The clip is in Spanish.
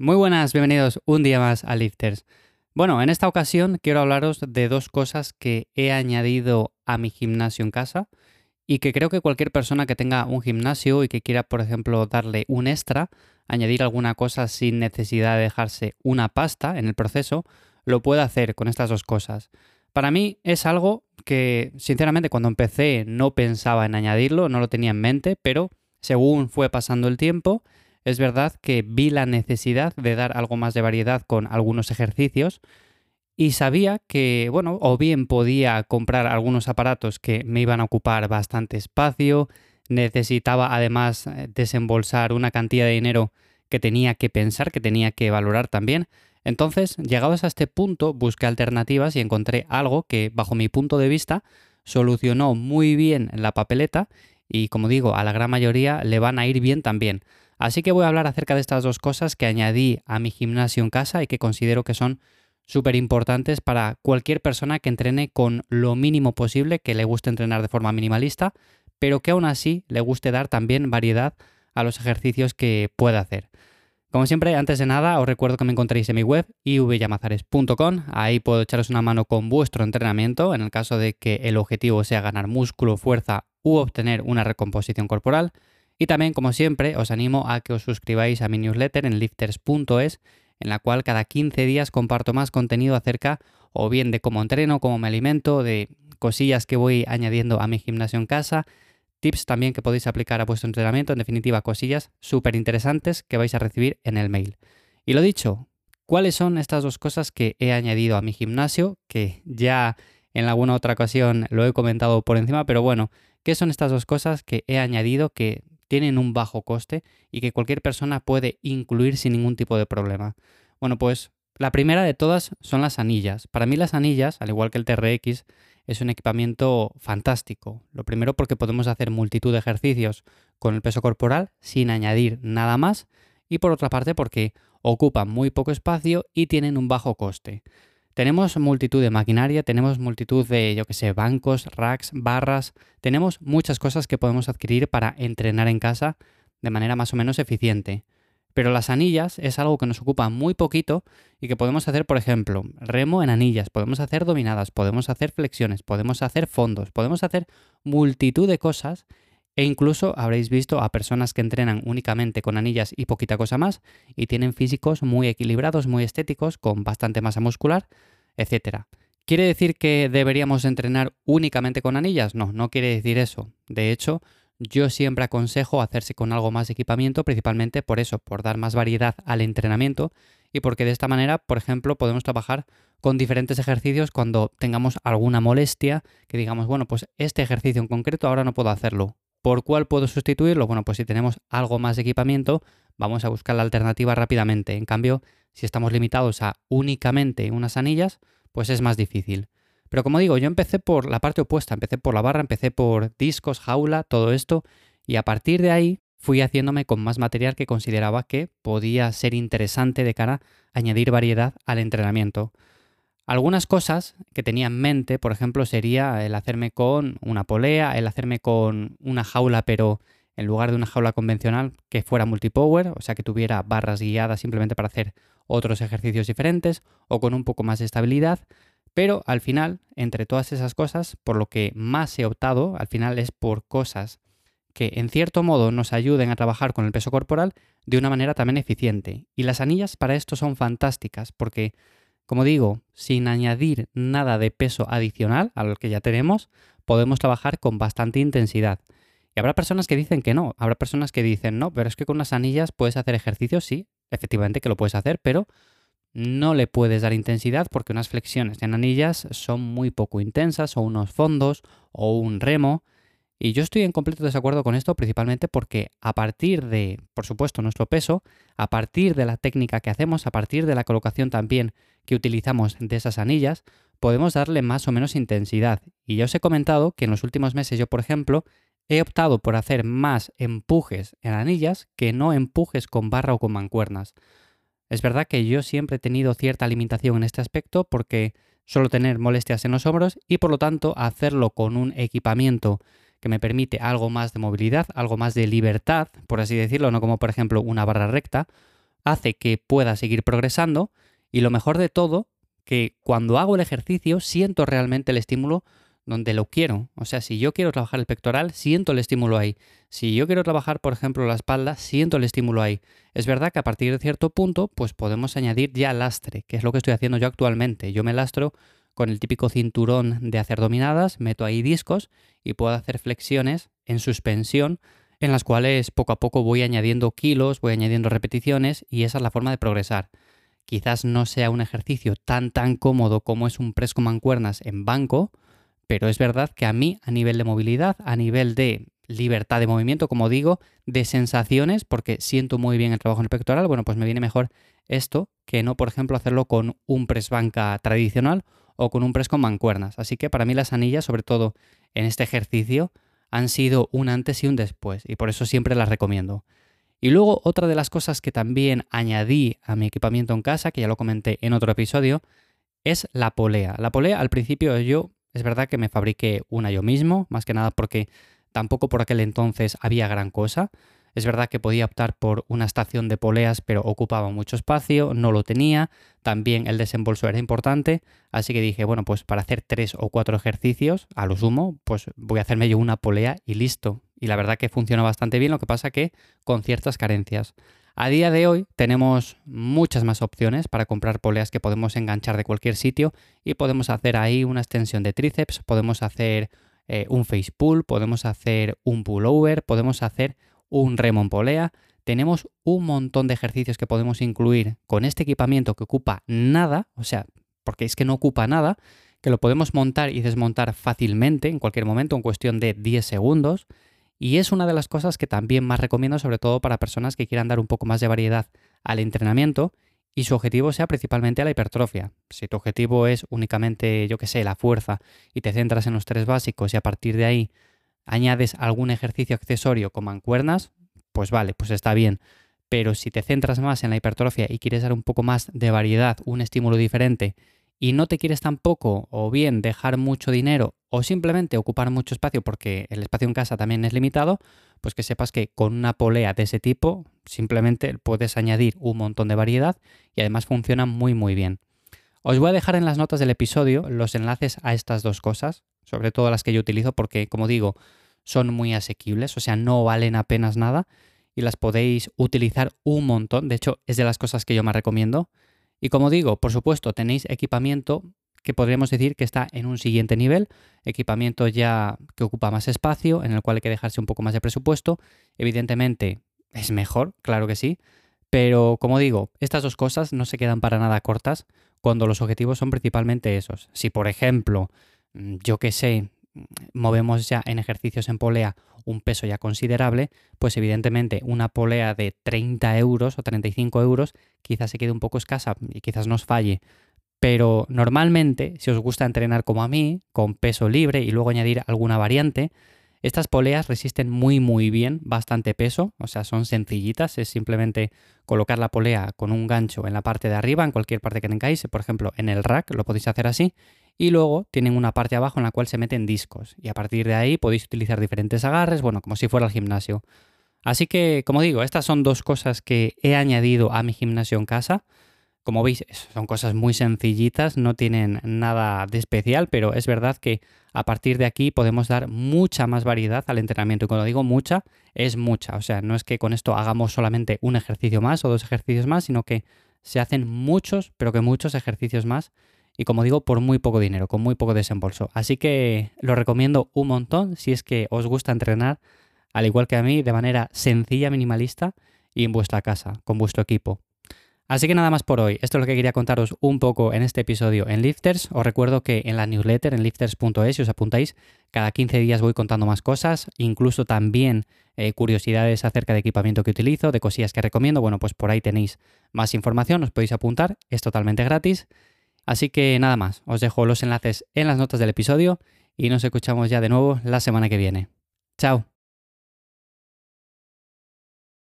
Muy buenas, bienvenidos un día más a Lifters. Bueno, en esta ocasión quiero hablaros de dos cosas que he añadido a mi gimnasio en casa y que creo que cualquier persona que tenga un gimnasio y que quiera, por ejemplo, darle un extra, añadir alguna cosa sin necesidad de dejarse una pasta en el proceso, lo puede hacer con estas dos cosas. Para mí es algo que, sinceramente, cuando empecé no pensaba en añadirlo, no lo tenía en mente, pero según fue pasando el tiempo, es verdad que vi la necesidad de dar algo más de variedad con algunos ejercicios y sabía que, bueno, o bien podía comprar algunos aparatos que me iban a ocupar bastante espacio, necesitaba además eh, desembolsar una cantidad de dinero que tenía que pensar, que tenía que valorar también. Entonces, llegados a este punto, busqué alternativas y encontré algo que, bajo mi punto de vista, solucionó muy bien la papeleta y, como digo, a la gran mayoría le van a ir bien también. Así que voy a hablar acerca de estas dos cosas que añadí a mi gimnasio en casa y que considero que son súper importantes para cualquier persona que entrene con lo mínimo posible, que le guste entrenar de forma minimalista, pero que aún así le guste dar también variedad a los ejercicios que pueda hacer. Como siempre, antes de nada, os recuerdo que me encontréis en mi web ivyamazares.com. Ahí puedo echaros una mano con vuestro entrenamiento en el caso de que el objetivo sea ganar músculo, fuerza u obtener una recomposición corporal. Y también, como siempre, os animo a que os suscribáis a mi newsletter en lifters.es, en la cual cada 15 días comparto más contenido acerca o bien de cómo entreno, cómo me alimento, de cosillas que voy añadiendo a mi gimnasio en casa, tips también que podéis aplicar a vuestro entrenamiento, en definitiva, cosillas súper interesantes que vais a recibir en el mail. Y lo dicho, ¿cuáles son estas dos cosas que he añadido a mi gimnasio? Que ya en alguna otra ocasión lo he comentado por encima, pero bueno, ¿qué son estas dos cosas que he añadido que tienen un bajo coste y que cualquier persona puede incluir sin ningún tipo de problema. Bueno, pues la primera de todas son las anillas. Para mí las anillas, al igual que el TRX, es un equipamiento fantástico. Lo primero porque podemos hacer multitud de ejercicios con el peso corporal sin añadir nada más y por otra parte porque ocupan muy poco espacio y tienen un bajo coste. Tenemos multitud de maquinaria, tenemos multitud de, yo que sé, bancos, racks, barras, tenemos muchas cosas que podemos adquirir para entrenar en casa de manera más o menos eficiente. Pero las anillas es algo que nos ocupa muy poquito y que podemos hacer, por ejemplo, remo en anillas, podemos hacer dominadas, podemos hacer flexiones, podemos hacer fondos, podemos hacer multitud de cosas e incluso habréis visto a personas que entrenan únicamente con anillas y poquita cosa más y tienen físicos muy equilibrados, muy estéticos, con bastante masa muscular, etc. ¿Quiere decir que deberíamos entrenar únicamente con anillas? No, no quiere decir eso. De hecho, yo siempre aconsejo hacerse con algo más de equipamiento, principalmente por eso, por dar más variedad al entrenamiento y porque de esta manera, por ejemplo, podemos trabajar con diferentes ejercicios cuando tengamos alguna molestia, que digamos, bueno, pues este ejercicio en concreto ahora no puedo hacerlo, ¿Por cuál puedo sustituirlo? Bueno, pues si tenemos algo más de equipamiento, vamos a buscar la alternativa rápidamente. En cambio, si estamos limitados a únicamente unas anillas, pues es más difícil. Pero como digo, yo empecé por la parte opuesta, empecé por la barra, empecé por discos, jaula, todo esto, y a partir de ahí fui haciéndome con más material que consideraba que podía ser interesante de cara a añadir variedad al entrenamiento. Algunas cosas que tenía en mente, por ejemplo, sería el hacerme con una polea, el hacerme con una jaula, pero en lugar de una jaula convencional que fuera multipower, o sea que tuviera barras guiadas simplemente para hacer otros ejercicios diferentes o con un poco más de estabilidad. Pero al final, entre todas esas cosas, por lo que más he optado, al final es por cosas que en cierto modo nos ayuden a trabajar con el peso corporal de una manera también eficiente. Y las anillas para esto son fantásticas porque como digo, sin añadir nada de peso adicional a lo que ya tenemos, podemos trabajar con bastante intensidad. Y habrá personas que dicen que no, habrá personas que dicen no, pero es que con unas anillas puedes hacer ejercicios, sí, efectivamente que lo puedes hacer, pero no le puedes dar intensidad porque unas flexiones en anillas son muy poco intensas, o unos fondos, o un remo. Y yo estoy en completo desacuerdo con esto, principalmente porque a partir de, por supuesto, nuestro peso, a partir de la técnica que hacemos, a partir de la colocación también que utilizamos de esas anillas, podemos darle más o menos intensidad. Y ya os he comentado que en los últimos meses yo, por ejemplo, he optado por hacer más empujes en anillas que no empujes con barra o con mancuernas. Es verdad que yo siempre he tenido cierta limitación en este aspecto porque suelo tener molestias en los hombros y por lo tanto hacerlo con un equipamiento que me permite algo más de movilidad, algo más de libertad, por así decirlo, no como por ejemplo una barra recta, hace que pueda seguir progresando y lo mejor de todo, que cuando hago el ejercicio siento realmente el estímulo donde lo quiero. O sea, si yo quiero trabajar el pectoral, siento el estímulo ahí. Si yo quiero trabajar, por ejemplo, la espalda, siento el estímulo ahí. Es verdad que a partir de cierto punto, pues podemos añadir ya lastre, que es lo que estoy haciendo yo actualmente. Yo me lastro con el típico cinturón de hacer dominadas, meto ahí discos y puedo hacer flexiones en suspensión en las cuales poco a poco voy añadiendo kilos, voy añadiendo repeticiones y esa es la forma de progresar. Quizás no sea un ejercicio tan tan cómodo como es un press con mancuernas en banco, pero es verdad que a mí a nivel de movilidad, a nivel de libertad de movimiento, como digo, de sensaciones, porque siento muy bien el trabajo en el pectoral, bueno, pues me viene mejor esto que no, por ejemplo, hacerlo con un press banca tradicional o con un press con mancuernas. Así que para mí las anillas, sobre todo en este ejercicio, han sido un antes y un después, y por eso siempre las recomiendo. Y luego otra de las cosas que también añadí a mi equipamiento en casa, que ya lo comenté en otro episodio, es la polea. La polea al principio yo es verdad que me fabriqué una yo mismo, más que nada porque tampoco por aquel entonces había gran cosa. Es verdad que podía optar por una estación de poleas, pero ocupaba mucho espacio, no lo tenía, también el desembolso era importante, así que dije, bueno, pues para hacer tres o cuatro ejercicios, a lo sumo, pues voy a hacerme yo una polea y listo. Y la verdad que funciona bastante bien, lo que pasa que con ciertas carencias. A día de hoy tenemos muchas más opciones para comprar poleas que podemos enganchar de cualquier sitio y podemos hacer ahí una extensión de tríceps, podemos hacer eh, un face pull, podemos hacer un pullover, podemos hacer un remo polea. Tenemos un montón de ejercicios que podemos incluir con este equipamiento que ocupa nada, o sea, porque es que no ocupa nada, que lo podemos montar y desmontar fácilmente en cualquier momento en cuestión de 10 segundos y es una de las cosas que también más recomiendo, sobre todo para personas que quieran dar un poco más de variedad al entrenamiento y su objetivo sea principalmente la hipertrofia. Si tu objetivo es únicamente, yo que sé, la fuerza y te centras en los tres básicos y a partir de ahí añades algún ejercicio accesorio como mancuernas, pues vale, pues está bien. Pero si te centras más en la hipertrofia y quieres dar un poco más de variedad, un estímulo diferente y no te quieres tampoco o bien dejar mucho dinero o simplemente ocupar mucho espacio porque el espacio en casa también es limitado, pues que sepas que con una polea de ese tipo simplemente puedes añadir un montón de variedad y además funciona muy muy bien. Os voy a dejar en las notas del episodio los enlaces a estas dos cosas, sobre todo las que yo utilizo porque como digo son muy asequibles, o sea no valen apenas nada y las podéis utilizar un montón, de hecho es de las cosas que yo más recomiendo y como digo, por supuesto, tenéis equipamiento que podríamos decir que está en un siguiente nivel, equipamiento ya que ocupa más espacio, en el cual hay que dejarse un poco más de presupuesto. Evidentemente es mejor, claro que sí, pero como digo, estas dos cosas no se quedan para nada cortas cuando los objetivos son principalmente esos. Si por ejemplo, mm, yo que sé, movemos ya en ejercicios en polea un peso ya considerable, pues evidentemente una polea de 30 euros o 35 euros quizás se quede un poco escasa y quizás nos falle. Pero normalmente, si os gusta entrenar como a mí, con peso libre y luego añadir alguna variante, estas poleas resisten muy muy bien bastante peso, o sea, son sencillitas, es simplemente colocar la polea con un gancho en la parte de arriba, en cualquier parte que tengáis, por ejemplo en el rack, lo podéis hacer así, y luego tienen una parte abajo en la cual se meten discos, y a partir de ahí podéis utilizar diferentes agarres, bueno, como si fuera el gimnasio. Así que, como digo, estas son dos cosas que he añadido a mi gimnasio en casa. Como veis, son cosas muy sencillitas, no tienen nada de especial, pero es verdad que a partir de aquí podemos dar mucha más variedad al entrenamiento. Y cuando digo mucha, es mucha. O sea, no es que con esto hagamos solamente un ejercicio más o dos ejercicios más, sino que se hacen muchos, pero que muchos ejercicios más. Y como digo, por muy poco dinero, con muy poco desembolso. Así que lo recomiendo un montón si es que os gusta entrenar, al igual que a mí, de manera sencilla, minimalista y en vuestra casa, con vuestro equipo. Así que nada más por hoy. Esto es lo que quería contaros un poco en este episodio en Lifters. Os recuerdo que en la newsletter en lifters.es, si os apuntáis, cada 15 días voy contando más cosas, incluso también eh, curiosidades acerca de equipamiento que utilizo, de cosillas que recomiendo. Bueno, pues por ahí tenéis más información, os podéis apuntar, es totalmente gratis. Así que nada más, os dejo los enlaces en las notas del episodio y nos escuchamos ya de nuevo la semana que viene. Chao.